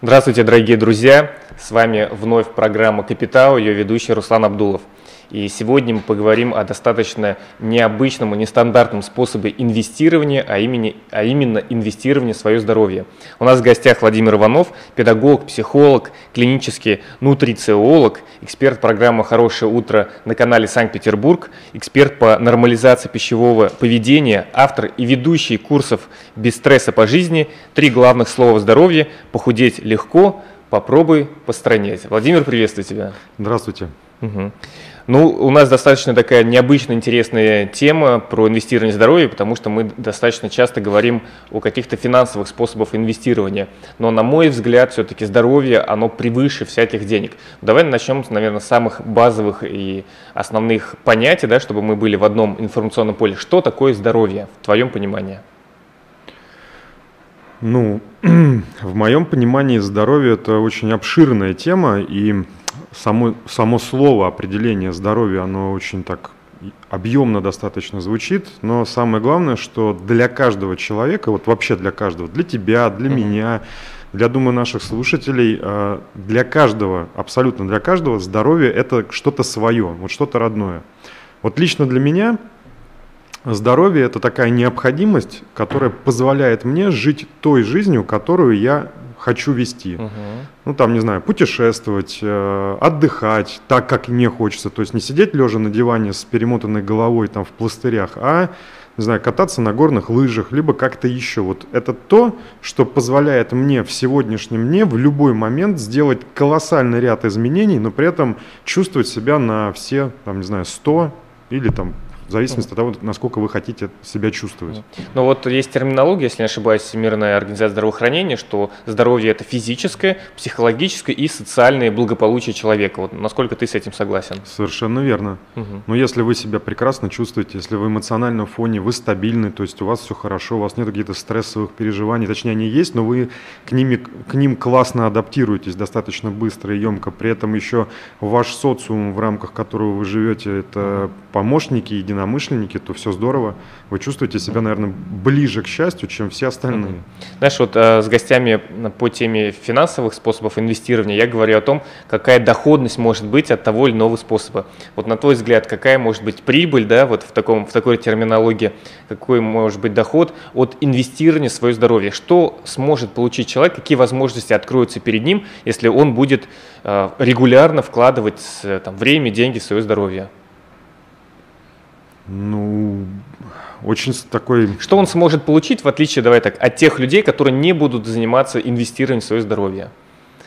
Здравствуйте, дорогие друзья! С вами вновь программа «Капитал», ее ведущий Руслан Абдулов. И сегодня мы поговорим о достаточно необычном и нестандартном способе инвестирования, а именно, а именно инвестирования в свое здоровье. У нас в гостях Владимир Иванов, педагог, психолог, клинический нутрициолог, эксперт программы «Хорошее утро» на канале Санкт-Петербург, эксперт по нормализации пищевого поведения, автор и ведущий курсов «Без стресса по жизни», три главных слова здоровья «Похудеть легко», «Попробуй постранять». Владимир, приветствую тебя. Здравствуйте. Угу. Ну, у нас достаточно такая необычная, интересная тема про инвестирование в здоровье, потому что мы достаточно часто говорим о каких-то финансовых способах инвестирования. Но, на мой взгляд, все-таки здоровье, оно превыше всяких денег. Давай начнем, наверное, с самых базовых и основных понятий, да, чтобы мы были в одном информационном поле. Что такое здоровье, в твоем понимании? Ну, в моем понимании здоровье – это очень обширная тема, и само, само слово определение здоровья, оно очень так объемно достаточно звучит, но самое главное, что для каждого человека, вот вообще для каждого, для тебя, для mm-hmm. меня, для, думаю, наших слушателей, э, для каждого, абсолютно для каждого здоровье это что-то свое, вот что-то родное. Вот лично для меня здоровье это такая необходимость, которая позволяет мне жить той жизнью, которую я хочу вести. Угу. Ну, там, не знаю, путешествовать, э, отдыхать так, как мне хочется. То есть не сидеть лежа на диване с перемотанной головой там в пластырях, а, не знаю, кататься на горных лыжах, либо как-то еще. Вот это то, что позволяет мне в сегодняшнем дне в любой момент сделать колоссальный ряд изменений, но при этом чувствовать себя на все, там, не знаю, 100 или там в зависимости от того, насколько вы хотите себя чувствовать. Ну вот есть терминология, если не ошибаюсь, Всемирная организация здравоохранения, что здоровье – это физическое, психологическое и социальное благополучие человека. Вот насколько ты с этим согласен? Совершенно верно. Угу. Но если вы себя прекрасно чувствуете, если вы в эмоциональном фоне, вы стабильны, то есть у вас все хорошо, у вас нет каких-то стрессовых переживаний, точнее они есть, но вы к, ними, к ним классно адаптируетесь достаточно быстро и емко, при этом еще ваш социум, в рамках которого вы живете, это помощники, единомышленники, единомышленники, то все здорово. Вы чувствуете себя, наверное, ближе к счастью, чем все остальные. Знаешь, вот э, с гостями по теме финансовых способов инвестирования я говорю о том, какая доходность может быть от того или иного способа. Вот на твой взгляд, какая может быть прибыль, да, вот в, таком, в такой терминологии, какой может быть доход от инвестирования в свое здоровье? Что сможет получить человек, какие возможности откроются перед ним, если он будет э, регулярно вкладывать э, там, время, деньги в свое здоровье? Ну, очень такой... Что он сможет получить, в отличие, давай так, от тех людей, которые не будут заниматься инвестированием в свое здоровье?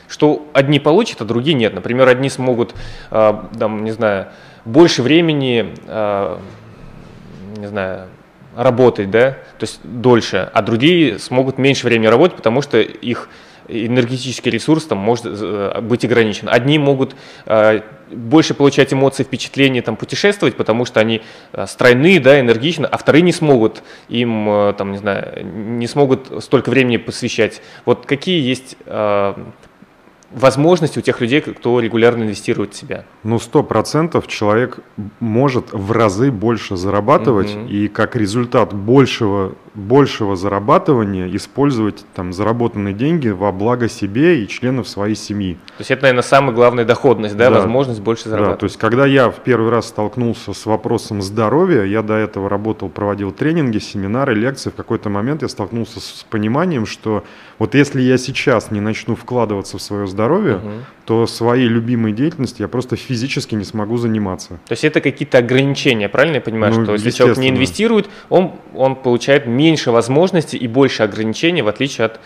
Что одни получат, а другие нет. Например, одни смогут, э, там, не знаю, больше времени, э, не знаю, работать, да, то есть дольше, а другие смогут меньше времени работать, потому что их энергетический ресурс там может э, быть ограничен. Одни могут э, больше получать эмоции, впечатления, там, путешествовать, потому что они э, стройные, да, энергичны, а вторые не смогут им, там, не знаю, не смогут столько времени посвящать. Вот какие есть возможности у тех людей, кто регулярно инвестирует в себя? Ну, сто процентов человек может в разы больше зарабатывать, угу. и как результат большего большего зарабатывания использовать там заработанные деньги во благо себе и членов своей семьи. То есть это, наверное, самая главная доходность, да, да. возможность больше зарабатывать. Да, то есть когда я в первый раз столкнулся с вопросом здоровья, я до этого работал, проводил тренинги, семинары, лекции, в какой-то момент я столкнулся с пониманием, что вот если я сейчас не начну вкладываться в свое здоровье, угу. то своей любимой деятельностью я просто физически не смогу заниматься. То есть это какие-то ограничения, правильно я понимаю, ну, что если человек не инвестирует, он, он получает меньше возможностей и больше ограничений, в отличие от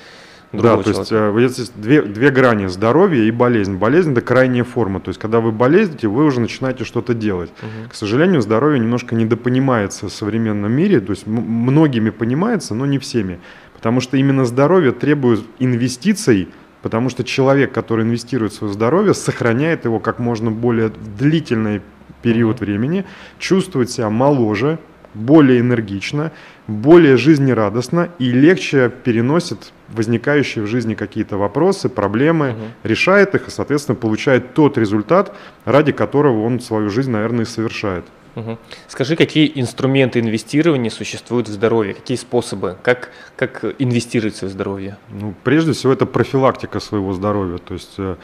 да, то есть э, есть две, две грани здоровья и болезнь. Болезнь это крайняя форма. То есть, когда вы болеете, вы уже начинаете что-то делать. Угу. К сожалению, здоровье немножко недопонимается в современном мире. То есть многими понимается, но не всеми. Потому что именно здоровье требует инвестиций, потому что человек, который инвестирует в свое здоровье, сохраняет его как можно более длительный период времени, чувствует себя моложе, более энергично, более жизнерадостно и легче переносит возникающие в жизни какие-то вопросы, проблемы, угу. решает их и, соответственно, получает тот результат, ради которого он свою жизнь, наверное, и совершает. Угу. Скажи, какие инструменты инвестирования существуют в здоровье, какие способы, как, как инвестировать в здоровье? Ну, прежде всего, это профилактика своего здоровья. То есть э,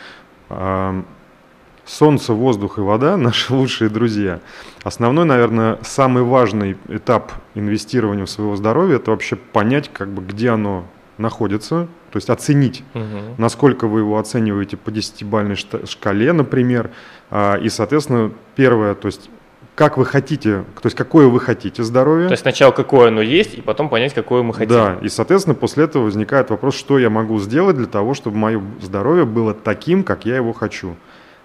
э, солнце, воздух и вода – наши лучшие друзья. Основной, наверное, самый важный этап инвестирования в своего здоровья – это вообще понять, как бы, где оно находится, то есть оценить, угу. насколько вы его оцениваете по десятибальной шкале, например, а, и, соответственно, первое, то есть как вы хотите, то есть какое вы хотите здоровье. То есть сначала какое оно есть, и потом понять, какое мы хотим. Да, и, соответственно, после этого возникает вопрос, что я могу сделать для того, чтобы мое здоровье было таким, как я его хочу.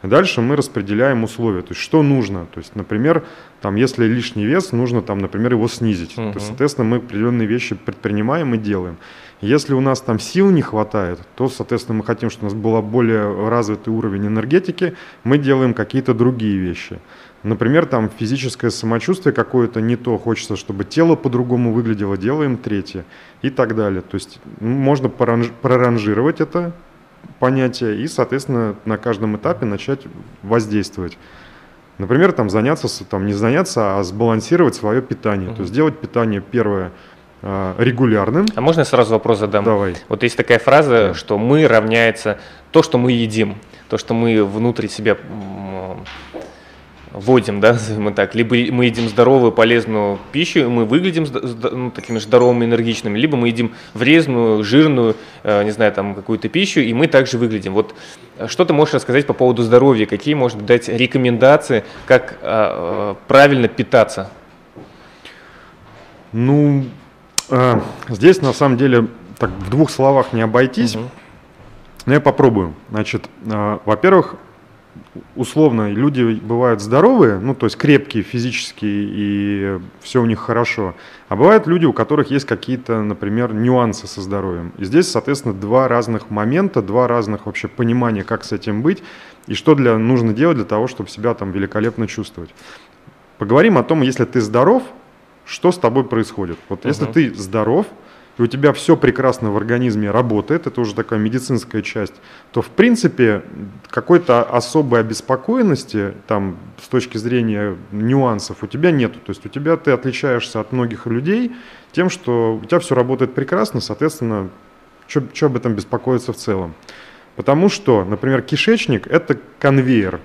И дальше мы распределяем условия, то есть что нужно. То есть, например, там, если лишний вес, нужно, там, например, его снизить. Угу. То есть, соответственно, мы определенные вещи предпринимаем и делаем. Если у нас там сил не хватает, то, соответственно, мы хотим, чтобы у нас был более развитый уровень энергетики, мы делаем какие-то другие вещи. Например, там физическое самочувствие какое-то не то, хочется, чтобы тело по-другому выглядело, делаем третье и так далее. То есть можно проранжировать это понятие и, соответственно, на каждом этапе начать воздействовать. Например, там заняться, там не заняться, а сбалансировать свое питание. Угу. То есть сделать питание первое – Э, регулярным. А можно я сразу вопрос задам? Давай. Вот есть такая фраза, да. что мы равняется то, что мы едим, то, что мы внутри себя вводим, да, мы так, либо мы едим здоровую, полезную пищу, и мы выглядим ну, такими здоровыми, энергичными, либо мы едим вредную, жирную, э, не знаю, там, какую-то пищу, и мы также выглядим. Вот э, что ты можешь рассказать по поводу здоровья? Какие, может дать рекомендации, как э, правильно питаться? Ну, здесь на самом деле так в двух словах не обойтись. Угу. Но я попробую. Значит, во-первых, условно люди бывают здоровые, ну то есть крепкие физически и все у них хорошо, а бывают люди, у которых есть какие-то, например, нюансы со здоровьем. И здесь, соответственно, два разных момента, два разных вообще понимания, как с этим быть и что для, нужно делать для того, чтобы себя там великолепно чувствовать. Поговорим о том, если ты здоров, что с тобой происходит. Вот угу. если ты здоров, и у тебя все прекрасно в организме работает, это уже такая медицинская часть, то в принципе какой-то особой обеспокоенности там с точки зрения нюансов у тебя нету. То есть у тебя ты отличаешься от многих людей тем, что у тебя все работает прекрасно, соответственно, что об этом беспокоиться в целом. Потому что, например, кишечник – это конвейер.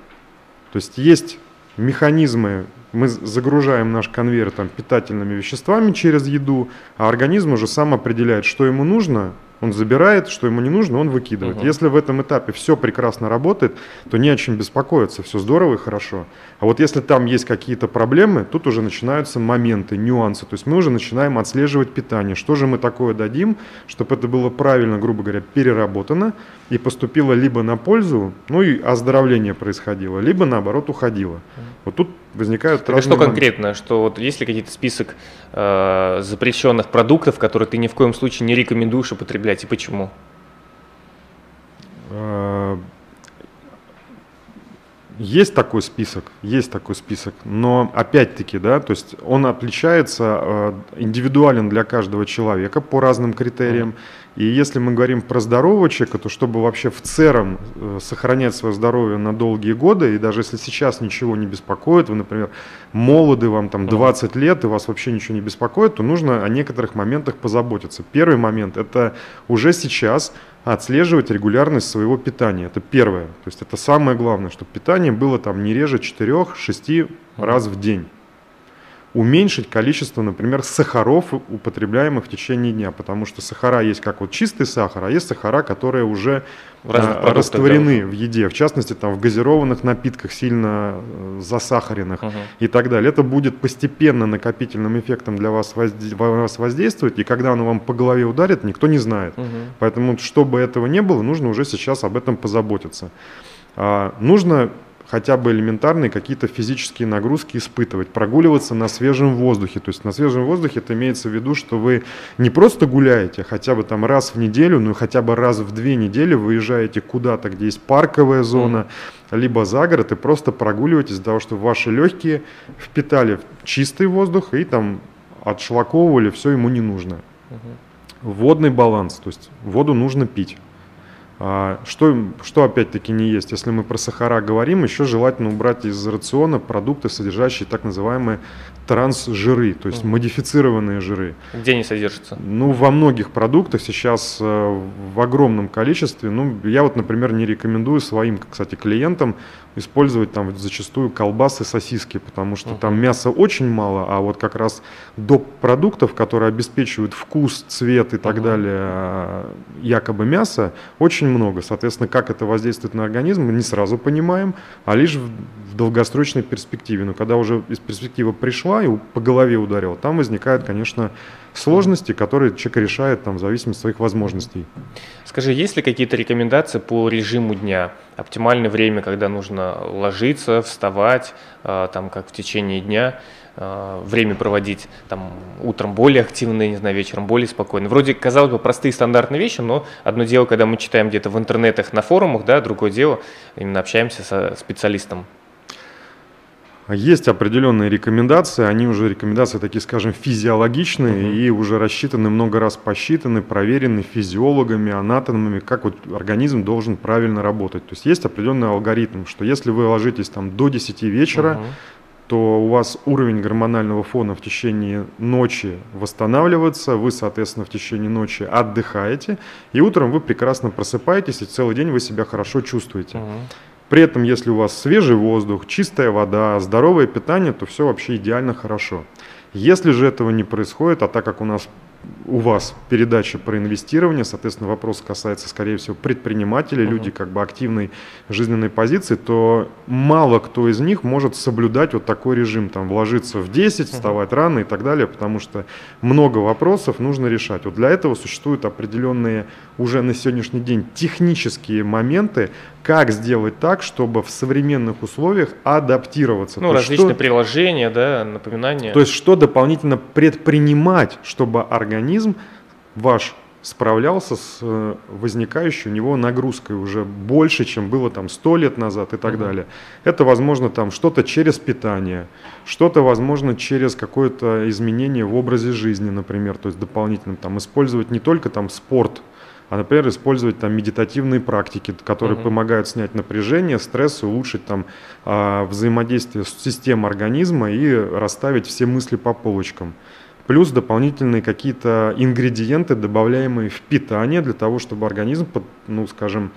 То есть есть механизмы. Мы загружаем наш конвейер там, питательными веществами через еду, а организм уже сам определяет, что ему нужно, он забирает, что ему не нужно, он выкидывает. Угу. Если в этом этапе все прекрасно работает, то не о чем беспокоиться, все здорово и хорошо. А вот если там есть какие-то проблемы, тут уже начинаются моменты, нюансы. То есть мы уже начинаем отслеживать питание. Что же мы такое дадим, чтобы это было правильно, грубо говоря, переработано и поступило либо на пользу, ну и оздоровление происходило, либо наоборот уходило. Вот тут возникают разные... А что конкретно? Что вот есть ли какие-то список э, запрещенных продуктов, которые ты ни в коем случае не рекомендуешь употреблять и почему? Есть такой список, есть такой список, но опять-таки, да, то есть он отличается, э, индивидуален для каждого человека по разным критериям. И если мы говорим про здорового человека, то чтобы вообще в целом э, сохранять свое здоровье на долгие годы, и даже если сейчас ничего не беспокоит, вы, например, молоды, вам там 20 лет, и вас вообще ничего не беспокоит, то нужно о некоторых моментах позаботиться. Первый момент – это уже сейчас отслеживать регулярность своего питания. Это первое. То есть это самое главное, чтобы питание было там не реже 4-6 раз в день уменьшить количество, например, сахаров, употребляемых в течение дня, потому что сахара есть как вот чистый сахар, а есть сахара, которые уже а, растворены да. в еде, в частности, там в газированных напитках, сильно э, засахаренных uh-huh. и так далее. Это будет постепенно накопительным эффектом для вас, возде- вас воздействовать, и когда оно вам по голове ударит, никто не знает. Uh-huh. Поэтому, чтобы этого не было, нужно уже сейчас об этом позаботиться. А, нужно хотя бы элементарные какие-то физические нагрузки испытывать, прогуливаться на свежем воздухе. То есть на свежем воздухе это имеется в виду, что вы не просто гуляете, хотя бы там раз в неделю, ну хотя бы раз в две недели выезжаете куда-то, где есть парковая зона, mm. либо за город и просто прогуливаетесь для того, чтобы ваши легкие впитали чистый воздух и там отшлаковывали, все ему не нужно. Mm-hmm. Водный баланс, то есть воду нужно пить. А, что, что опять-таки не есть? Если мы про сахара говорим, еще желательно убрать из рациона продукты, содержащие так называемые трансжиры, то есть mm. модифицированные жиры. Где они содержатся? Ну, во многих продуктах сейчас э, в огромном количестве. Ну, я вот, например, не рекомендую своим, кстати, клиентам использовать там зачастую колбасы, сосиски, потому что uh-huh. там мяса очень мало, а вот как раз до продуктов, которые обеспечивают вкус, цвет и так uh-huh. далее, а, якобы мяса, очень много. Соответственно, как это воздействует на организм, мы не сразу понимаем, а лишь в, в долгосрочной перспективе. Но когда уже из перспективы пришла и по голове ударила, там возникает, конечно, сложности, которые человек решает там, в зависимости от своих возможностей. Скажи, есть ли какие-то рекомендации по режиму дня? Оптимальное время, когда нужно ложиться, вставать, э, там, как в течение дня, время проводить там, утром более активно, не знаю, вечером более спокойно. Вроде, казалось бы, простые стандартные вещи, но одно дело, когда мы читаем где-то в интернетах, на форумах, да, другое дело, именно общаемся со специалистом. Есть определенные рекомендации, они уже рекомендации такие, скажем, физиологичные угу. и уже рассчитаны, много раз посчитаны, проверены физиологами, анатомами, как вот организм должен правильно работать. То есть есть определенный алгоритм, что если вы ложитесь там до 10 вечера, угу. То у вас уровень гормонального фона в течение ночи восстанавливается, вы, соответственно, в течение ночи отдыхаете, и утром вы прекрасно просыпаетесь, и целый день вы себя хорошо чувствуете. Угу. При этом, если у вас свежий воздух, чистая вода, здоровое питание, то все вообще идеально хорошо. Если же этого не происходит, а так как у нас у вас передача про инвестирование, соответственно, вопрос касается, скорее всего, предпринимателей, uh-huh. люди как бы активной жизненной позиции, то мало кто из них может соблюдать вот такой режим, там, вложиться в 10, вставать uh-huh. рано и так далее, потому что много вопросов нужно решать. Вот для этого существуют определенные уже на сегодняшний день технические моменты, как сделать так, чтобы в современных условиях адаптироваться. Ну, различные что, приложения, да, напоминания. То есть, что дополнительно предпринимать, чтобы организм ваш справлялся с э, возникающей у него нагрузкой уже больше, чем было там сто лет назад и так угу. далее. Это возможно там что-то через питание, что-то возможно через какое-то изменение в образе жизни, например, то есть дополнительно там использовать не только там спорт а, например, использовать там медитативные практики, которые uh-huh. помогают снять напряжение, стресс, улучшить там а, взаимодействие с системой организма и расставить все мысли по полочкам. Плюс дополнительные какие-то ингредиенты, добавляемые в питание для того, чтобы организм, ну, скажем,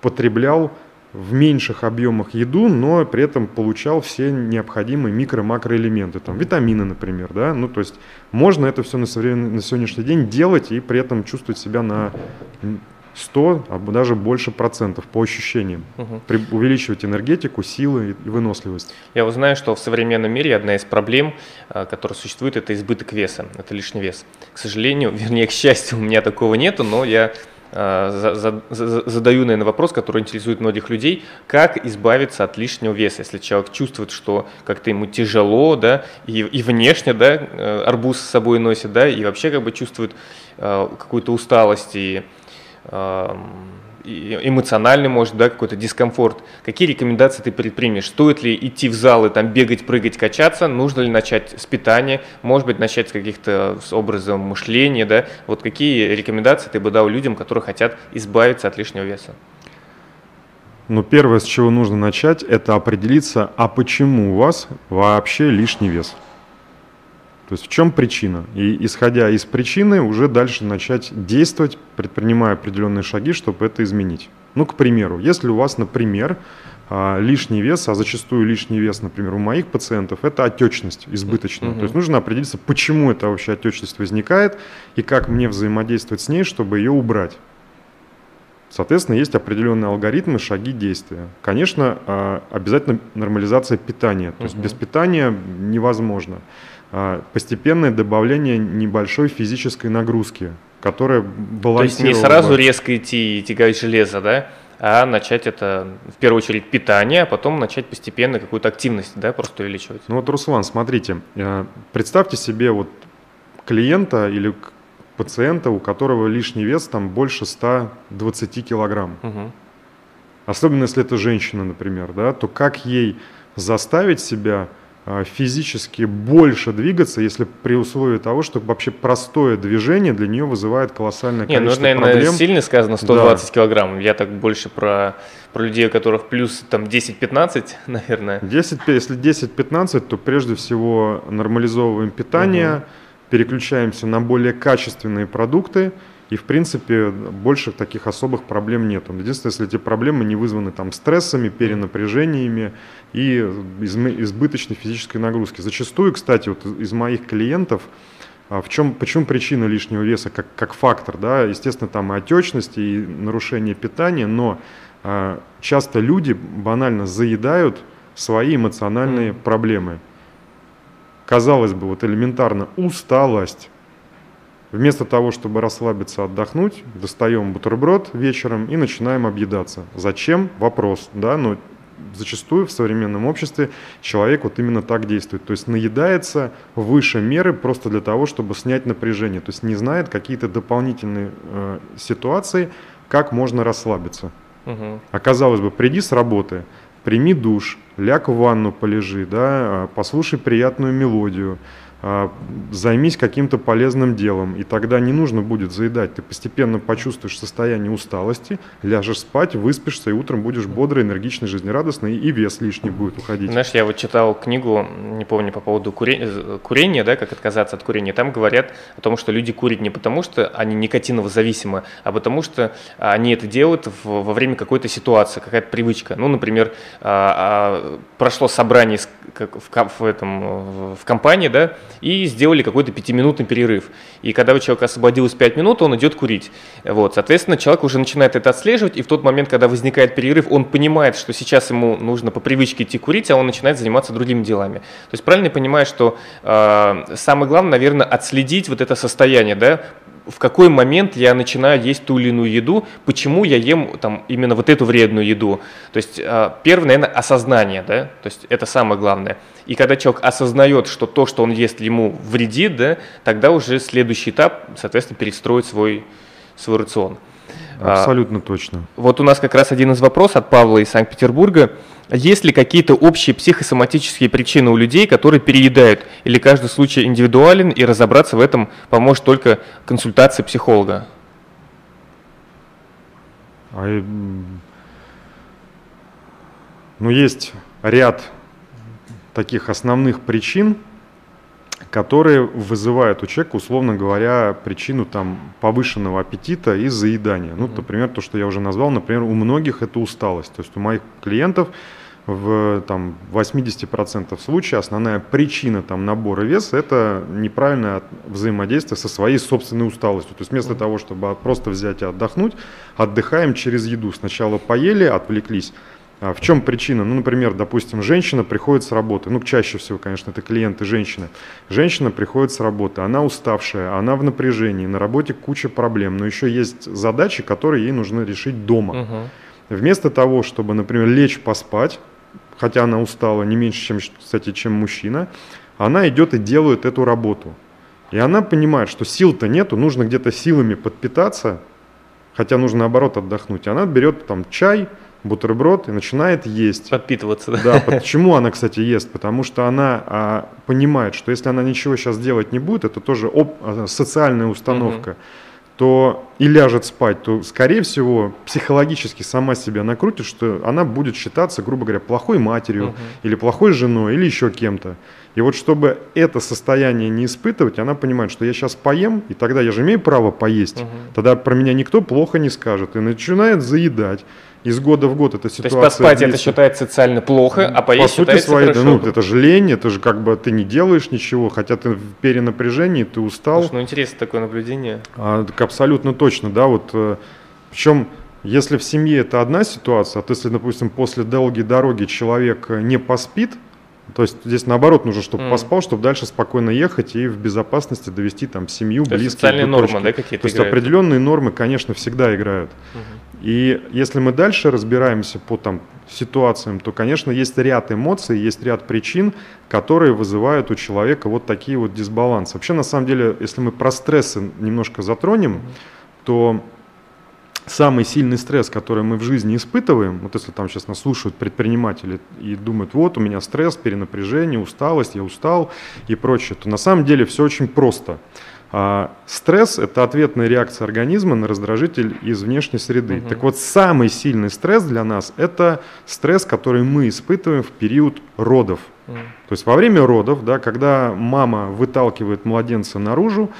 потреблял в меньших объемах еду, но при этом получал все необходимые микро-макроэлементы, там витамины, например, да, ну то есть можно это все на, современ... на сегодняшний день делать и при этом чувствовать себя на 100, а даже больше процентов по ощущениям, угу. При... увеличивать энергетику, силы и выносливость. Я вот знаю, что в современном мире одна из проблем, э, которая существует, это избыток веса, это лишний вес. К сожалению, вернее, к счастью, у меня такого нету, но я задаю, наверное, вопрос, который интересует многих людей, как избавиться от лишнего веса, если человек чувствует, что как-то ему тяжело, да, и, и внешне, да, э, арбуз с собой носит, да, и вообще как бы чувствует э, какую-то усталость и эм, эмоциональный, может, да, какой-то дискомфорт. Какие рекомендации ты предпримешь? Стоит ли идти в залы, там, бегать, прыгать, качаться? Нужно ли начать с питания? Может быть, начать с каких-то с образом мышления, да? Вот какие рекомендации ты бы дал людям, которые хотят избавиться от лишнего веса? Ну, первое, с чего нужно начать, это определиться, а почему у вас вообще лишний вес? То есть в чем причина? И исходя из причины уже дальше начать действовать, предпринимая определенные шаги, чтобы это изменить. Ну, к примеру, если у вас, например, а, лишний вес, а зачастую лишний вес, например, у моих пациентов, это отечность избыточная. Mm-hmm. То есть нужно определиться, почему эта вообще отечность возникает и как мне взаимодействовать с ней, чтобы ее убрать. Соответственно, есть определенные алгоритмы, шаги действия. Конечно, а, обязательно нормализация питания. То есть без питания невозможно. А, постепенное добавление небольшой физической нагрузки, которая балансировала... То есть не сразу резко идти и тягать железо, да? а начать это, в первую очередь, питание, а потом начать постепенно какую-то активность, да, просто увеличивать. Ну вот, Руслан, смотрите, э, представьте себе вот клиента или пациента, у которого лишний вес там больше 120 килограмм. Угу. Особенно если это женщина, например, да, то как ей заставить себя физически больше двигаться, если при условии того, что вообще простое движение для нее вызывает колоссальное Не, ну, количество наверное, проблем. сильно сказано 120 да. килограмм. Я так больше про, про людей, у которых плюс там 10-15, наверное. 10, если 10-15, то прежде всего нормализовываем питание, угу. переключаемся на более качественные продукты, и, в принципе, больше таких особых проблем нет. Единственное, если эти проблемы не вызваны там, стрессами, перенапряжениями и избыточной физической нагрузки. Зачастую, кстати, вот из моих клиентов, а, в чем, почему причина лишнего веса как, как фактор? Да? Естественно, там и отечность, и нарушение питания, но а, часто люди банально заедают свои эмоциональные mm. проблемы. Казалось бы, вот элементарно усталость, Вместо того, чтобы расслабиться, отдохнуть, достаем бутерброд вечером и начинаем объедаться. Зачем? Вопрос, да, но зачастую в современном обществе человек вот именно так действует. То есть наедается выше меры просто для того, чтобы снять напряжение. То есть не знает какие-то дополнительные э, ситуации, как можно расслабиться. Угу. Оказалось бы, приди с работы, прими душ, ляг в ванну, полежи, да, а, послушай приятную мелодию, а, займись каким-то полезным делом, и тогда не нужно будет заедать. Ты постепенно почувствуешь состояние усталости, ляжешь спать, выспишься, и утром будешь бодрый, энергичный, жизнерадостный, и вес лишний будет уходить. Знаешь, я вот читал книгу, не помню, по поводу курения, курения да, как отказаться от курения. Там говорят о том, что люди курят не потому, что они никотиново зависимы, а потому что они это делают в, во время какой-то ситуации, какая-то привычка. Ну, например, а, а, прошло собрание в, в, этом, в компании, да, и сделали какой-то пятиминутный перерыв. И когда у человека освободилось 5 минут, он идет курить. Вот, соответственно, человек уже начинает это отслеживать, и в тот момент, когда возникает перерыв, он понимает, что сейчас ему нужно по привычке идти курить, а он начинает заниматься другими делами. То есть правильно понимаю, что э, самое главное, наверное, отследить вот это состояние, да, в какой момент я начинаю есть ту или иную еду, почему я ем там, именно вот эту вредную еду. То есть а, первое, наверное, осознание, да, то есть это самое главное. И когда человек осознает, что то, что он ест, ему вредит, да, тогда уже следующий этап, соответственно, перестроить свой, свой рацион. Абсолютно точно. Вот у нас как раз один из вопросов от Павла из Санкт-Петербурга. Есть ли какие-то общие психосоматические причины у людей, которые переедают? Или каждый случай индивидуален и разобраться в этом поможет только консультация психолога? А, ну, есть ряд таких основных причин, которые вызывают у человека, условно говоря, причину там, повышенного аппетита и заедания. Ну, например, то, что я уже назвал, например, у многих это усталость. То есть у моих клиентов в там, 80% случаев основная причина там, набора веса – это неправильное взаимодействие со своей собственной усталостью. То есть вместо того, чтобы просто взять и отдохнуть, отдыхаем через еду. Сначала поели, отвлеклись, в чем причина? Ну, например, допустим, женщина приходит с работы, ну, чаще всего, конечно, это клиенты женщины. Женщина приходит с работы, она уставшая, она в напряжении, на работе куча проблем, но еще есть задачи, которые ей нужно решить дома. Угу. Вместо того, чтобы, например, лечь поспать, хотя она устала не меньше, чем, кстати, чем мужчина, она идет и делает эту работу. И она понимает, что сил-то нету, нужно где-то силами подпитаться, хотя нужно наоборот отдохнуть. Она берет там чай, бутерброд и начинает есть. Подпитываться, да? Да, почему она, кстати, ест? Потому что она а, понимает, что если она ничего сейчас делать не будет, это тоже об, а, социальная установка, угу. То и ляжет спать, то, скорее всего, психологически сама себя накрутит, что она будет считаться, грубо говоря, плохой матерью угу. или плохой женой или еще кем-то. И вот чтобы это состояние не испытывать, она понимает, что я сейчас поем, и тогда я же имею право поесть. Угу. Тогда про меня никто плохо не скажет. И начинает заедать из года в год эта ситуация. То есть поспать это считается социально плохо, а поесть По считается своей, хорошо. ну, это же лень, это же как бы ты не делаешь ничего, хотя ты в перенапряжении, ты устал. Слушай, ну интересно такое наблюдение. А, так абсолютно точно, да, вот э, причем если в семье это одна ситуация, а то если, допустим, после долгой дороги человек э, не поспит, то есть здесь наоборот нужно, чтобы mm. поспал, чтобы дальше спокойно ехать и в безопасности довести там семью, то близких. Социальные нормы, да, какие-то То есть определенные нормы, конечно, всегда играют. Mm-hmm. И если мы дальше разбираемся по там, ситуациям, то, конечно, есть ряд эмоций, есть ряд причин, которые вызывают у человека вот такие вот дисбалансы. Вообще, на самом деле, если мы про стрессы немножко затронем, то самый сильный стресс, который мы в жизни испытываем, вот если там сейчас нас слушают предприниматели и думают, вот у меня стресс, перенапряжение, усталость, я устал и прочее, то на самом деле все очень просто. А стресс – это ответная реакция организма на раздражитель из внешней среды. Угу. Так вот, самый сильный стресс для нас – это стресс, который мы испытываем в период родов. Угу. То есть во время родов, да, когда мама выталкивает младенца наружу,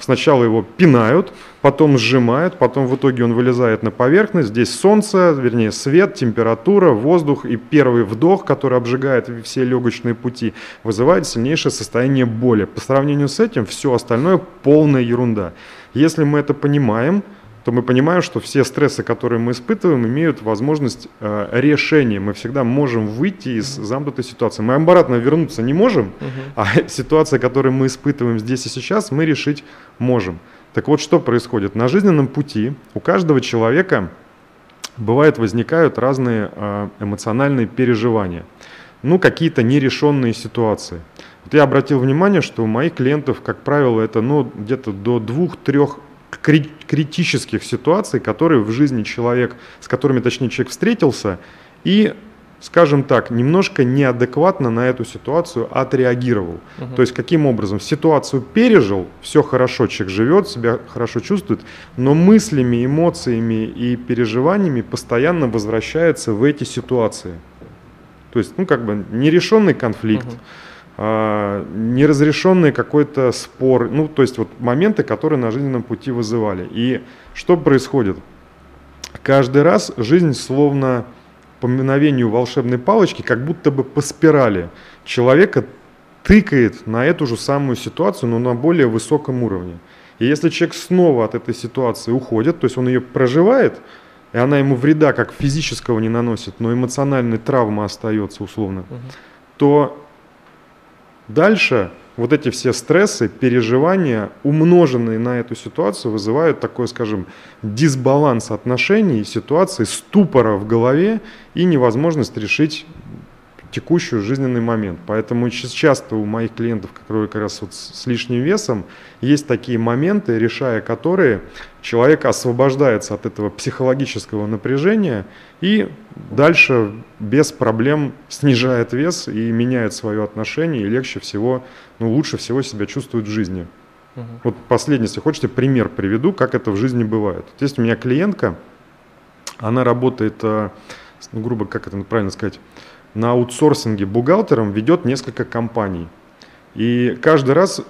сначала его пинают, потом сжимают, потом в итоге он вылезает на поверхность. Здесь солнце, вернее свет, температура, воздух и первый вдох, который обжигает все легочные пути, вызывает сильнейшее состояние боли. По сравнению с этим все остальное полная ерунда. Если мы это понимаем, то мы понимаем, что все стрессы, которые мы испытываем, имеют возможность э, решения. Мы всегда можем выйти из замкнутой ситуации. Мы обратно вернуться не можем, uh-huh. а ситуация, которую мы испытываем здесь и сейчас, мы решить можем. Так вот, что происходит? На жизненном пути у каждого человека бывает возникают разные э, эмоциональные переживания. Ну, какие-то нерешенные ситуации. Вот я обратил внимание, что у моих клиентов, как правило, это ну, где-то до двух-трех критических ситуаций, которые в жизни человек, с которыми, точнее, человек встретился, и, скажем так, немножко неадекватно на эту ситуацию отреагировал. Угу. То есть, каким образом? Ситуацию пережил, все хорошо, человек живет, себя хорошо чувствует, но мыслями, эмоциями и переживаниями постоянно возвращается в эти ситуации. То есть, ну, как бы нерешенный конфликт. Угу неразрешенный какой-то спор, ну, то есть вот моменты, которые на жизненном пути вызывали. И что происходит? Каждый раз жизнь словно по мгновению волшебной палочки, как будто бы по спирали человека тыкает на эту же самую ситуацию, но на более высоком уровне. И если человек снова от этой ситуации уходит, то есть он ее проживает, и она ему вреда как физического не наносит, но эмоциональная травма остается условно, угу. то Дальше вот эти все стрессы, переживания, умноженные на эту ситуацию, вызывают такой, скажем, дисбаланс отношений, ситуации, ступора в голове и невозможность решить текущий жизненный момент. Поэтому часто у моих клиентов, которые как раз вот с лишним весом, есть такие моменты, решая которые человек освобождается от этого психологического напряжения и дальше без проблем снижает вес и меняет свое отношение и легче всего, ну лучше всего себя чувствует в жизни. Угу. Вот последний, если хотите, пример приведу, как это в жизни бывает. Вот есть у меня клиентка, она работает, э, ну, грубо, как это правильно сказать, на аутсорсинге бухгалтером ведет несколько компаний. И каждый раз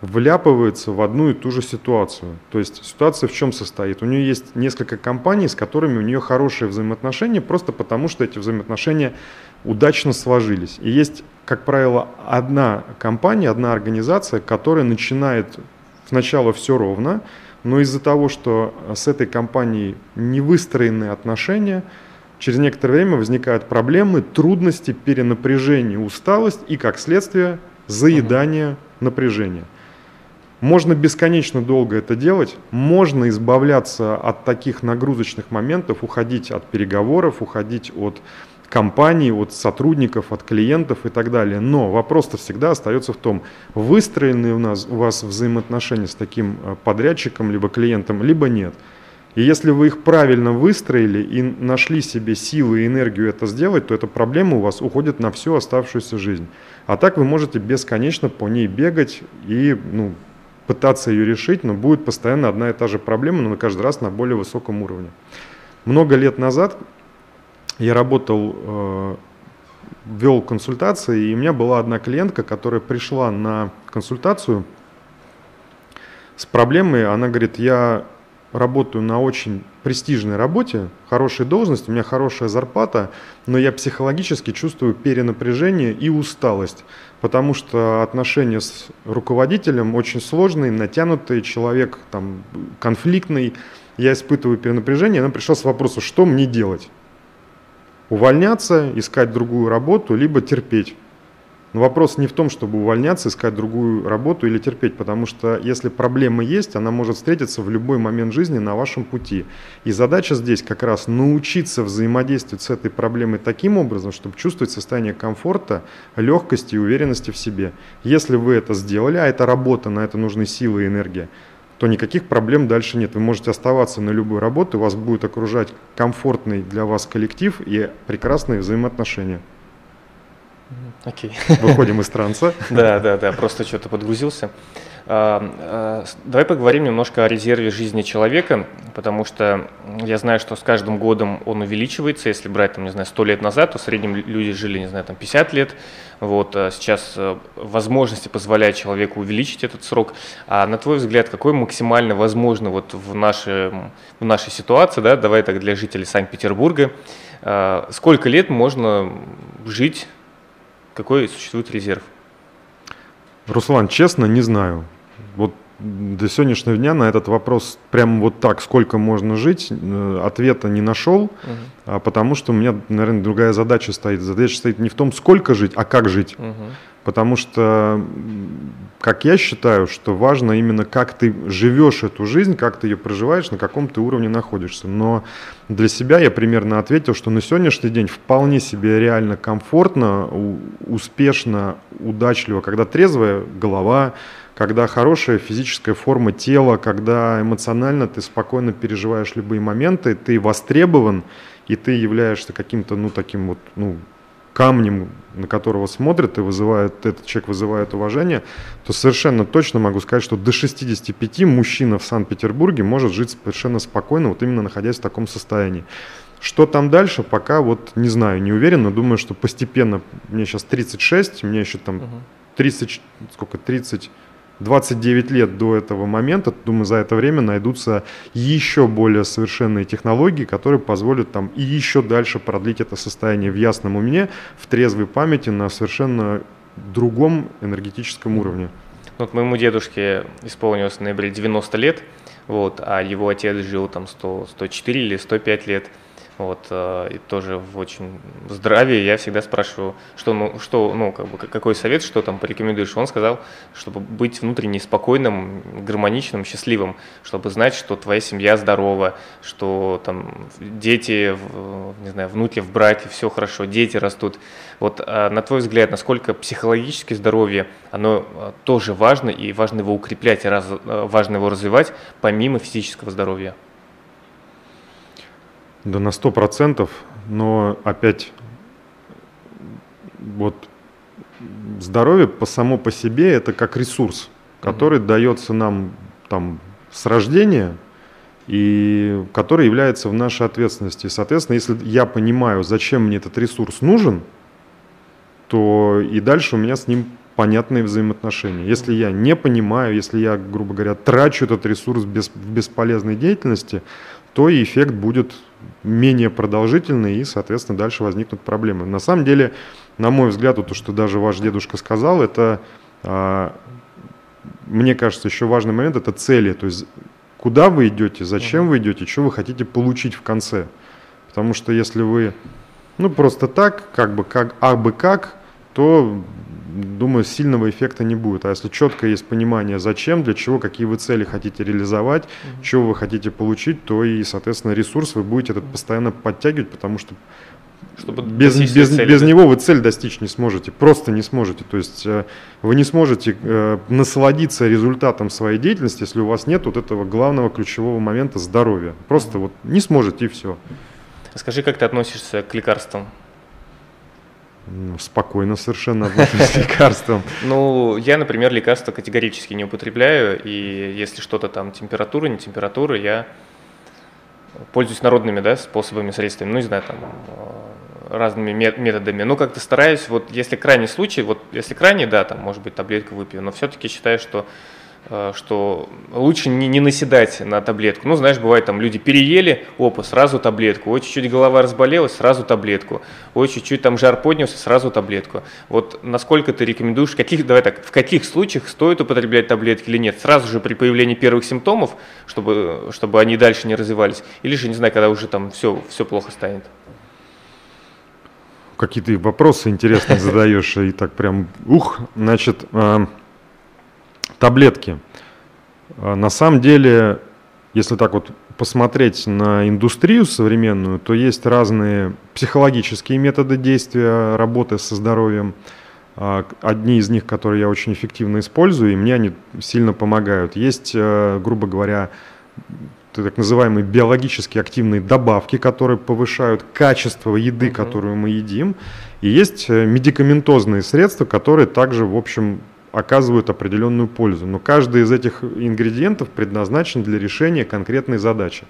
вляпывается в одну и ту же ситуацию. То есть ситуация в чем состоит? У нее есть несколько компаний, с которыми у нее хорошие взаимоотношения, просто потому что эти взаимоотношения удачно сложились. И есть, как правило, одна компания, одна организация, которая начинает сначала все ровно, но из-за того, что с этой компанией не выстроены отношения, Через некоторое время возникают проблемы, трудности, перенапряжение, усталость и, как следствие, заедание угу. напряжения. Можно бесконечно долго это делать, можно избавляться от таких нагрузочных моментов, уходить от переговоров, уходить от компаний, от сотрудников, от клиентов и так далее. Но вопрос-то всегда остается в том, выстроены у, нас, у вас взаимоотношения с таким э, подрядчиком, либо клиентом, либо нет. И если вы их правильно выстроили и нашли себе силы и энергию это сделать, то эта проблема у вас уходит на всю оставшуюся жизнь. А так вы можете бесконечно по ней бегать и ну, пытаться ее решить, но будет постоянно одна и та же проблема, но каждый раз на более высоком уровне. Много лет назад я работал, э, вел консультации, и у меня была одна клиентка, которая пришла на консультацию с проблемой, она говорит, я работаю на очень престижной работе, хорошей должности, у меня хорошая зарплата, но я психологически чувствую перенапряжение и усталость, потому что отношения с руководителем очень сложные, натянутые, человек там конфликтный, я испытываю перенапряжение, она пришла с вопросом, что мне делать? Увольняться, искать другую работу, либо терпеть. Но вопрос не в том, чтобы увольняться, искать другую работу или терпеть, потому что если проблема есть, она может встретиться в любой момент жизни на вашем пути. И задача здесь как раз научиться взаимодействовать с этой проблемой таким образом, чтобы чувствовать состояние комфорта, легкости и уверенности в себе. Если вы это сделали, а это работа, на это нужны силы и энергия, то никаких проблем дальше нет. Вы можете оставаться на любой работе, вас будет окружать комфортный для вас коллектив и прекрасные взаимоотношения. Окей. Выходим из транса. Да, да, да, просто что-то подгрузился. А, а, давай поговорим немножко о резерве жизни человека, потому что я знаю, что с каждым годом он увеличивается. Если брать, там, не знаю, 100 лет назад, то в среднем люди жили, не знаю, там 50 лет. Вот, а сейчас э, возможности позволяют человеку увеличить этот срок. А на твой взгляд, какой максимально возможно вот в, нашей, в нашей ситуации, да, давай так для жителей Санкт-Петербурга, сколько лет можно жить, какой существует резерв? Руслан, честно, не знаю вот до сегодняшнего дня на этот вопрос прямо вот так, сколько можно жить, э, ответа не нашел, угу. а потому что у меня, наверное, другая задача стоит. Задача стоит не в том, сколько жить, а как жить. Угу. Потому что, как я считаю, что важно именно как ты живешь эту жизнь, как ты ее проживаешь, на каком ты уровне находишься. Но для себя я примерно ответил, что на сегодняшний день вполне себе реально комфортно, успешно, удачливо, когда трезвая голова, когда хорошая физическая форма тела, когда эмоционально ты спокойно переживаешь любые моменты, ты востребован, и ты являешься каким-то, ну, таким вот, ну, камнем, на которого смотрят и вызывает, этот человек вызывает уважение, то совершенно точно могу сказать, что до 65 мужчина в Санкт-Петербурге может жить совершенно спокойно, вот именно находясь в таком состоянии. Что там дальше, пока вот не знаю, не уверен, но думаю, что постепенно, мне сейчас 36, мне еще там 30, сколько, 30, 29 лет до этого момента, думаю, за это время найдутся еще более совершенные технологии, которые позволят там и еще дальше продлить это состояние в ясном уме, в трезвой памяти на совершенно другом энергетическом уровне. Вот моему дедушке исполнилось в ноябре 90 лет, вот, а его отец жил там 100, 104 или 105 лет – вот, э, и тоже в очень здравии я всегда спрашиваю, что, ну, что, ну, как бы, какой совет, что там порекомендуешь. Он сказал, чтобы быть внутренне спокойным, гармоничным, счастливым, чтобы знать, что твоя семья здорова, что там дети, не знаю, внуки в браке, все хорошо, дети растут. Вот а на твой взгляд, насколько психологическое здоровье, оно э, тоже важно, и важно его укреплять, раз, э, важно его развивать, помимо физического здоровья? Да на сто процентов, но опять вот здоровье по само по себе это как ресурс, который mm-hmm. дается нам там с рождения и который является в нашей ответственности. соответственно, если я понимаю, зачем мне этот ресурс нужен, то и дальше у меня с ним понятные взаимоотношения. Если я не понимаю, если я, грубо говоря, трачу этот ресурс без, в бесполезной деятельности, то и эффект будет менее продолжительный, и, соответственно, дальше возникнут проблемы. На самом деле, на мой взгляд, вот то, что даже ваш дедушка сказал, это, а, мне кажется, еще важный момент, это цели. То есть, куда вы идете, зачем вы идете, что вы хотите получить в конце. Потому что если вы, ну, просто так, как бы, как, а бы как, то думаю, сильного эффекта не будет. А если четко есть понимание, зачем, для чего, какие вы цели хотите реализовать, mm-hmm. чего вы хотите получить, то и, соответственно, ресурс вы будете этот постоянно подтягивать, потому что чтобы без, без, цели, без да? него вы цель достичь не сможете, просто не сможете. То есть э, вы не сможете э, насладиться результатом своей деятельности, если у вас нет вот этого главного ключевого момента здоровья. Просто вот не сможете и все. Скажи, как ты относишься к лекарствам? Спокойно совершенно отношусь к лекарствам. Ну, я, например, лекарства категорически не употребляю, и если что-то там температура, не температура, я пользуюсь народными да, способами, средствами, ну, не знаю, там, э, разными методами. Ну, как-то стараюсь, вот если крайний случай, вот если крайний, да, там, может быть, таблетку выпью, но все-таки считаю, что что лучше не, не наседать на таблетку. Ну, знаешь, бывает, там люди переели, опа, сразу таблетку. Ой, чуть-чуть голова разболелась, сразу таблетку. Ой, чуть-чуть там жар поднялся, сразу таблетку. Вот насколько ты рекомендуешь, каких, давай так, в каких случаях стоит употреблять таблетки или нет? Сразу же при появлении первых симптомов, чтобы, чтобы они дальше не развивались? Или же, не знаю, когда уже там все, все плохо станет? Какие ты вопросы интересные задаешь, и так прям, ух, значит, а, таблетки. А, на самом деле, если так вот посмотреть на индустрию современную, то есть разные психологические методы действия работы со здоровьем, А, одни из них, которые я очень эффективно использую, и мне они сильно помогают. Есть, э, грубо говоря, так называемые биологически активные добавки, которые повышают качество еды, которую мы едим. И есть э, медикаментозные средства, которые также, в общем, оказывают определенную пользу. Но каждый из этих ингредиентов предназначен для решения конкретной задачи.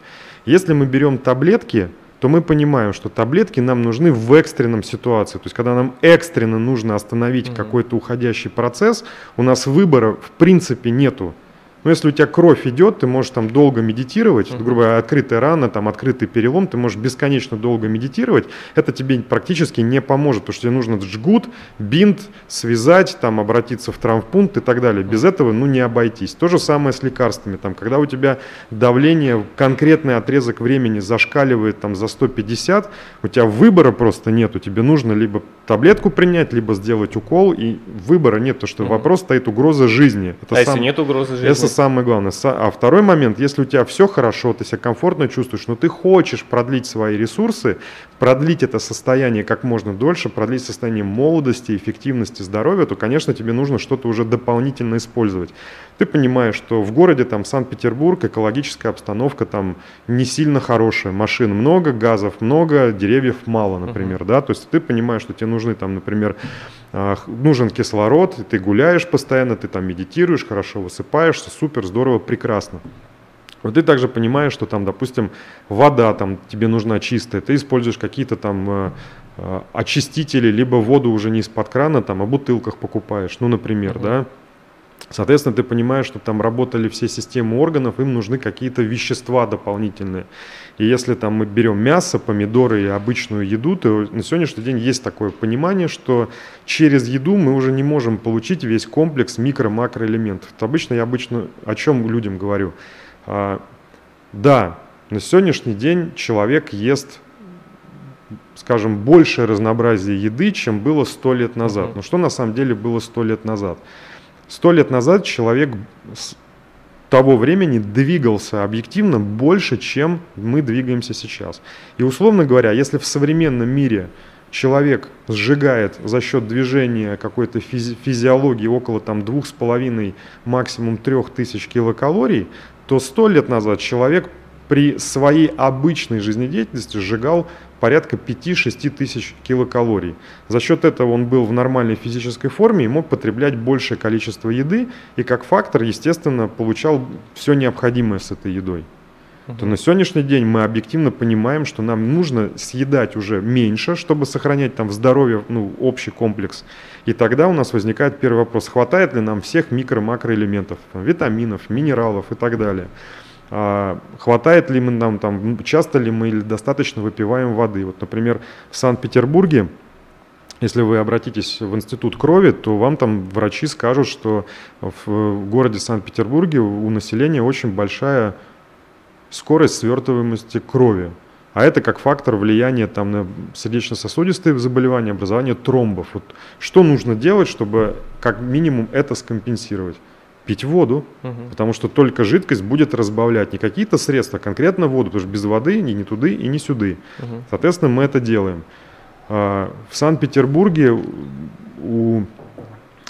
Если мы берем таблетки, то мы понимаем, что таблетки нам нужны в экстренном ситуации. То есть, когда нам экстренно нужно остановить угу. какой-то уходящий процесс, у нас выбора в принципе нету. Но если у тебя кровь идет, ты можешь там долго медитировать, uh-huh. грубо говоря, открытая рана, там открытый перелом, ты можешь бесконечно долго медитировать, это тебе практически не поможет, потому что тебе нужно жгут, бинт, связать, там обратиться в травмпункт и так далее. Без этого ну не обойтись. То же самое с лекарствами. Там, когда у тебя давление конкретный отрезок времени зашкаливает там за 150, у тебя выбора просто нету. Тебе нужно либо таблетку принять, либо сделать укол, и выбора нет, потому что uh-huh. вопрос стоит угроза жизни. Это а сам... если нет угрозы жизни? Это самое главное. А второй момент, если у тебя все хорошо, ты себя комфортно чувствуешь, но ты хочешь продлить свои ресурсы, продлить это состояние как можно дольше, продлить состояние молодости, эффективности, здоровья, то, конечно, тебе нужно что-то уже дополнительно использовать. Ты понимаешь, что в городе там Санкт-Петербург, экологическая обстановка там не сильно хорошая, машин много, газов много, деревьев мало, например, uh-huh. да, то есть ты понимаешь, что тебе нужны там, например, нужен кислород, ты гуляешь постоянно, ты там медитируешь, хорошо высыпаешься, супер, здорово, прекрасно. Вот ты также понимаешь, что там, допустим, вода там тебе нужна чистая, ты используешь какие-то там э, э, очистители, либо воду уже не из-под крана, там, а бутылках покупаешь, ну, например, uh-huh. да. Соответственно, ты понимаешь, что там работали все системы органов, им нужны какие-то вещества дополнительные. И если там мы берем мясо, помидоры и обычную еду, то на сегодняшний день есть такое понимание, что через еду мы уже не можем получить весь комплекс микро-макроэлементов. Обычно я обычно о чем людям говорю. А, да, на сегодняшний день человек ест скажем, большее разнообразие еды, чем было сто лет назад. Но что на самом деле было сто лет назад? Сто лет назад человек с того времени двигался объективно больше, чем мы двигаемся сейчас. И условно говоря, если в современном мире человек сжигает за счет движения какой-то физи- физиологии около там двух с половиной, максимум трех тысяч килокалорий, то сто лет назад человек при своей обычной жизнедеятельности сжигал порядка 5-6 тысяч килокалорий. За счет этого он был в нормальной физической форме и мог потреблять большее количество еды, и как фактор, естественно, получал все необходимое с этой едой. То на сегодняшний день мы объективно понимаем, что нам нужно съедать уже меньше, чтобы сохранять там в здоровье ну, общий комплекс. И тогда у нас возникает первый вопрос, хватает ли нам всех микро-макроэлементов, витаминов, минералов и так далее. А, хватает ли мы нам там, часто ли мы или достаточно выпиваем воды. Вот, например, в Санкт-Петербурге, если вы обратитесь в институт крови, то вам там врачи скажут, что в городе Санкт-Петербурге у населения очень большая скорость свертываемости крови. А это как фактор влияния там, на сердечно-сосудистые заболевания, образование тромбов. Вот что нужно делать, чтобы как минимум это скомпенсировать? Пить воду, угу. потому что только жидкость будет разбавлять не какие-то средства, а конкретно воду, потому что без воды ни, ни туды и ни сюды. Угу. Соответственно, мы это делаем. А, в Санкт-Петербурге у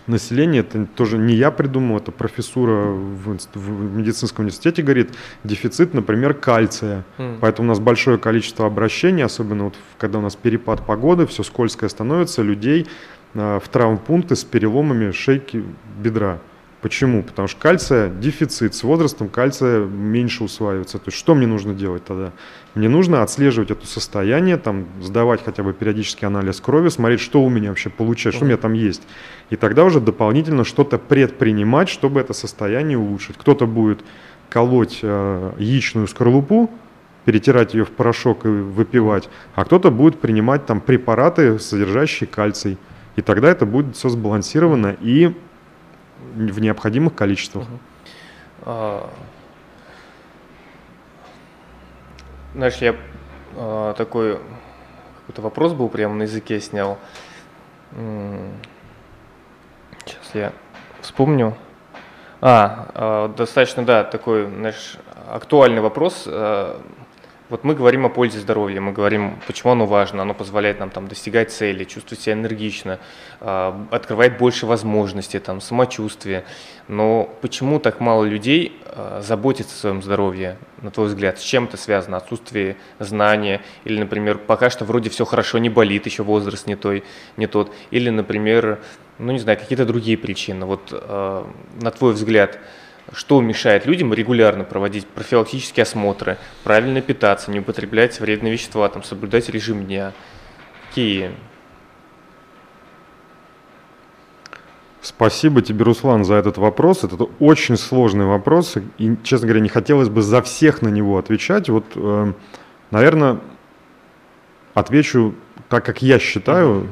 населения, это тоже не я придумал, это профессура в, в медицинском университете говорит, дефицит, например, кальция. Mm. Поэтому у нас большое количество обращений, особенно вот когда у нас перепад погоды, все скользкое становится, людей а, в травмпункты с переломами шейки бедра. Почему? Потому что кальция дефицит, с возрастом кальция меньше усваивается. То есть что мне нужно делать тогда? Мне нужно отслеживать это состояние, там, сдавать хотя бы периодический анализ крови, смотреть, что у меня вообще получается, что у меня там есть. И тогда уже дополнительно что-то предпринимать, чтобы это состояние улучшить. Кто-то будет колоть э, яичную скорлупу, перетирать ее в порошок и выпивать, а кто-то будет принимать там препараты, содержащие кальций. И тогда это будет все сбалансировано и в необходимых количествах. А, знаешь, я а, такой какой-то вопрос был прямо на языке снял. Сейчас я вспомню. А, а, достаточно, да, такой, знаешь, актуальный вопрос. Вот мы говорим о пользе здоровья, мы говорим, почему оно важно, оно позволяет нам там достигать цели, чувствовать себя энергично, э, открывает больше возможностей, там, самочувствие. Но почему так мало людей э, заботится о своем здоровье, на твой взгляд? С чем это связано? Отсутствие знания? Или, например, пока что вроде все хорошо, не болит, еще возраст не, той, не тот? Или, например, ну не знаю, какие-то другие причины? Вот э, на твой взгляд, что мешает людям регулярно проводить профилактические осмотры, правильно питаться, не употреблять вредные вещества, там, соблюдать режим дня? Какие? Спасибо тебе, Руслан, за этот вопрос. Это очень сложный вопрос, и, честно говоря, не хотелось бы за всех на него отвечать. Вот, э, наверное, отвечу так, как я считаю,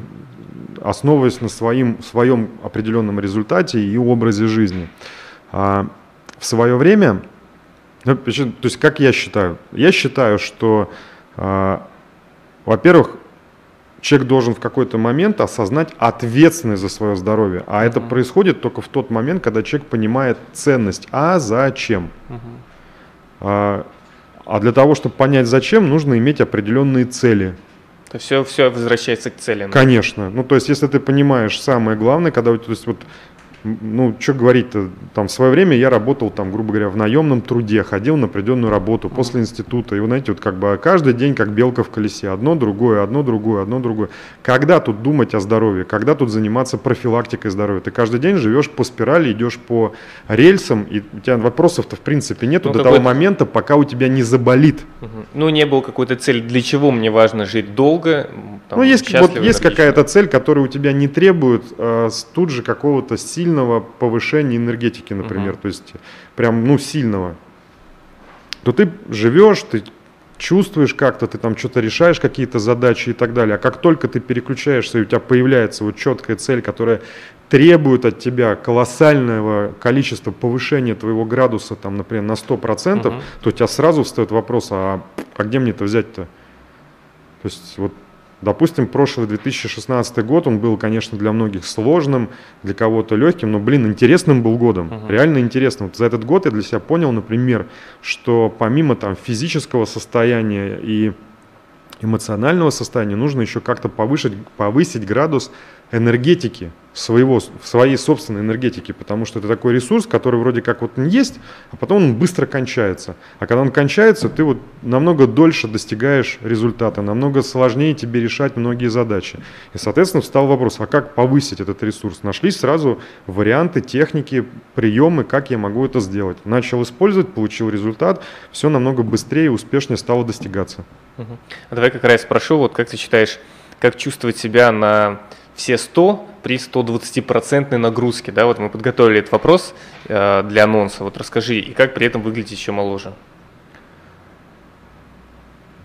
основываясь на своим, своем определенном результате и образе жизни. А, в свое время, ну, то есть как я считаю? Я считаю, что, э, во-первых, человек должен в какой-то момент осознать ответственность за свое здоровье. А uh-huh. это происходит только в тот момент, когда человек понимает ценность. А зачем? Uh-huh. А, а для того, чтобы понять зачем, нужно иметь определенные цели. То все, все возвращается к целям. Конечно. Ну, то есть, если ты понимаешь самое главное, когда то есть, вот, ну, что говорить-то, там, в свое время я работал, там, грубо говоря, в наемном труде, ходил на определенную работу после института, и, вы знаете, вот как бы каждый день как белка в колесе, одно другое, одно другое, одно другое. Когда тут думать о здоровье, когда тут заниматься профилактикой здоровья? Ты каждый день живешь по спирали, идешь по рельсам, и у тебя вопросов-то, в принципе, нету ну, до того момента, пока у тебя не заболит. Ну, не было какой-то цели, для чего мне важно жить долго, там, ну, есть, вот, есть какая-то цель, которая у тебя не требует э, тут же какого-то сильного повышения энергетики, например, угу. то есть прям, ну, сильного. То ты живешь, ты чувствуешь как-то, ты там что-то решаешь, какие-то задачи и так далее. А как только ты переключаешься, и у тебя появляется вот четкая цель, которая требует от тебя колоссального количества повышения твоего градуса, там, например, на 100%, угу. то у тебя сразу встает вопрос, а, а где мне это взять-то? То есть вот Допустим, прошлый 2016 год, он был, конечно, для многих сложным, для кого-то легким, но, блин, интересным был годом, uh-huh. реально интересным. Вот за этот год я для себя понял, например, что помимо там физического состояния и эмоционального состояния нужно еще как-то повысить, повысить градус энергетики, своего, своей собственной энергетики, потому что это такой ресурс, который вроде как вот есть, а потом он быстро кончается. А когда он кончается, ты вот намного дольше достигаешь результата, намного сложнее тебе решать многие задачи. И, соответственно, встал вопрос, а как повысить этот ресурс? Нашлись сразу варианты, техники, приемы, как я могу это сделать. Начал использовать, получил результат, все намного быстрее и успешнее стало достигаться. Угу. А давай как раз спрошу, вот как ты считаешь, как чувствовать себя на все 100 при 120% нагрузке. Да? Вот мы подготовили этот вопрос э, для анонса. Вот расскажи, и как при этом выглядеть еще моложе?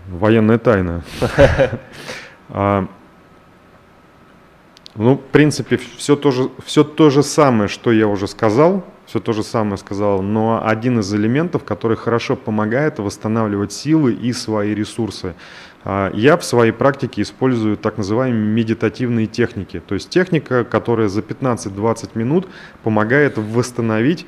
Военная тайна. А, ну, в принципе, все то, же, все то же самое, что я уже сказал, все то же самое сказал, но один из элементов, который хорошо помогает восстанавливать силы и свои ресурсы. А, я в своей практике использую так называемые медитативные техники. То есть техника, которая за 15-20 минут помогает восстановить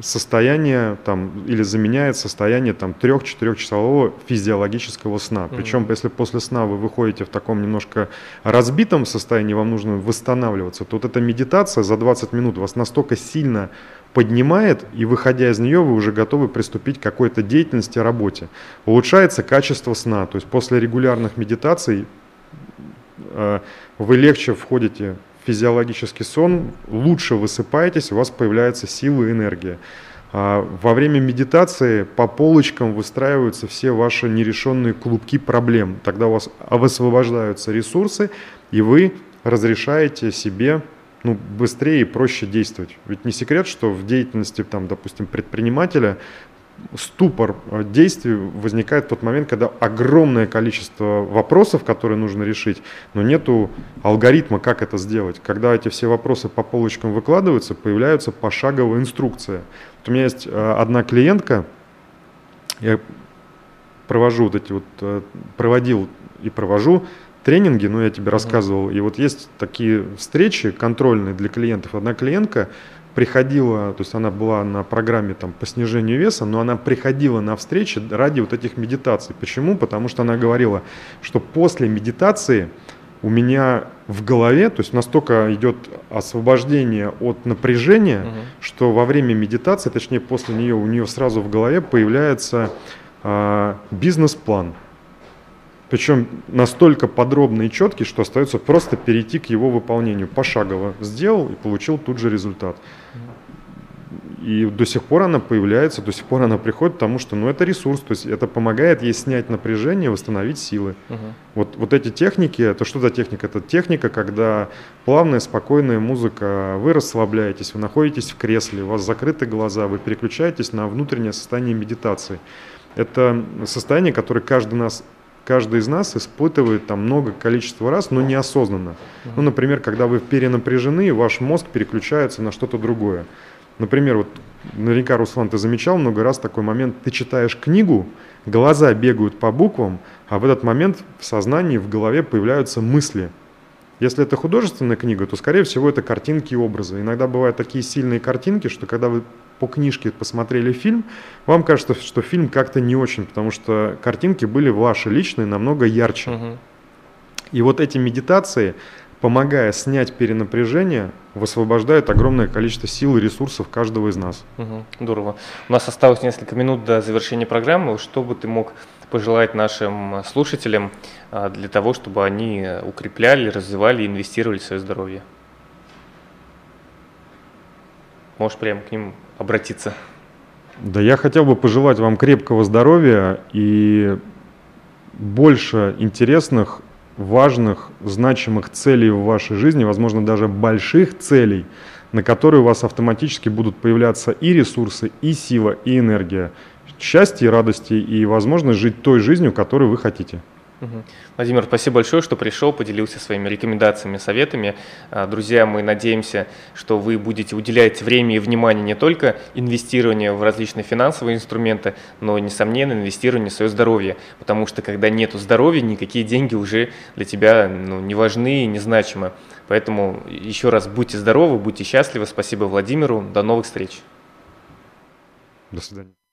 состояние там, или заменяет состояние там, 3-4 часового физиологического сна. Mm-hmm. Причем, если после сна вы выходите в таком немножко разбитом состоянии, вам нужно восстанавливаться, то вот эта медитация за 20 минут вас настолько сильно поднимает, и выходя из нее, вы уже готовы приступить к какой-то деятельности, работе. Улучшается качество сна, то есть после регулярных медитаций э, вы легче входите физиологический сон, лучше высыпаетесь, у вас появляется сила и энергия. А во время медитации по полочкам выстраиваются все ваши нерешенные клубки проблем. Тогда у вас высвобождаются ресурсы, и вы разрешаете себе ну, быстрее и проще действовать. Ведь не секрет, что в деятельности, там, допустим, предпринимателя ступор э, действий возникает в тот момент, когда огромное количество вопросов, которые нужно решить, но нету алгоритма, как это сделать. Когда эти все вопросы по полочкам выкладываются, появляется пошаговая инструкция. Вот у меня есть э, одна клиентка, я провожу вот эти вот, э, проводил и провожу тренинги, ну, я тебе рассказывал, и вот есть такие встречи контрольные для клиентов. Одна клиентка приходила, то есть она была на программе там, по снижению веса, но она приходила на встречи ради вот этих медитаций. Почему? Потому что она говорила, что после медитации у меня в голове, то есть настолько идет освобождение от напряжения, угу. что во время медитации, точнее после нее, у нее сразу в голове появляется э, бизнес-план. Причем настолько подробный и четкий, что остается просто перейти к его выполнению. Пошагово сделал и получил тут же результат. И до сих пор она появляется, до сих пор она приходит, потому что ну, это ресурс, то есть это помогает ей снять напряжение, восстановить силы. Угу. Вот, вот эти техники, это что за техника? Это техника, когда плавная, спокойная музыка, вы расслабляетесь, вы находитесь в кресле, у вас закрыты глаза, вы переключаетесь на внутреннее состояние медитации. Это состояние, которое каждый нас каждый из нас испытывает там много количества раз, но неосознанно. Ну, например, когда вы перенапряжены, ваш мозг переключается на что-то другое. Например, вот наверняка, Руслан, ты замечал много раз такой момент, ты читаешь книгу, глаза бегают по буквам, а в этот момент в сознании, в голове появляются мысли. Если это художественная книга, то, скорее всего, это картинки и образы. Иногда бывают такие сильные картинки, что когда вы по книжке посмотрели фильм, вам кажется, что фильм как-то не очень, потому что картинки были ваши личные, намного ярче. Угу. И вот эти медитации, помогая снять перенапряжение, высвобождают огромное количество сил и ресурсов каждого из нас. Угу, здорово. У нас осталось несколько минут до завершения программы. Что бы ты мог пожелать нашим слушателям а, для того, чтобы они укрепляли, развивали, инвестировали в свое здоровье? Можешь прямо к ним обратиться? Да я хотел бы пожелать вам крепкого здоровья и больше интересных важных, значимых целей в вашей жизни, возможно, даже больших целей, на которые у вас автоматически будут появляться и ресурсы, и сила, и энергия, счастье и радости, и возможность жить той жизнью, которую вы хотите. Владимир, спасибо большое, что пришел, поделился своими рекомендациями, советами. А, друзья, мы надеемся, что вы будете уделять время и внимание не только инвестированию в различные финансовые инструменты, но, несомненно, инвестированию в свое здоровье. Потому что когда нет здоровья, никакие деньги уже для тебя ну, не важны и незначимы. Поэтому еще раз будьте здоровы, будьте счастливы. Спасибо Владимиру. До новых встреч. До свидания.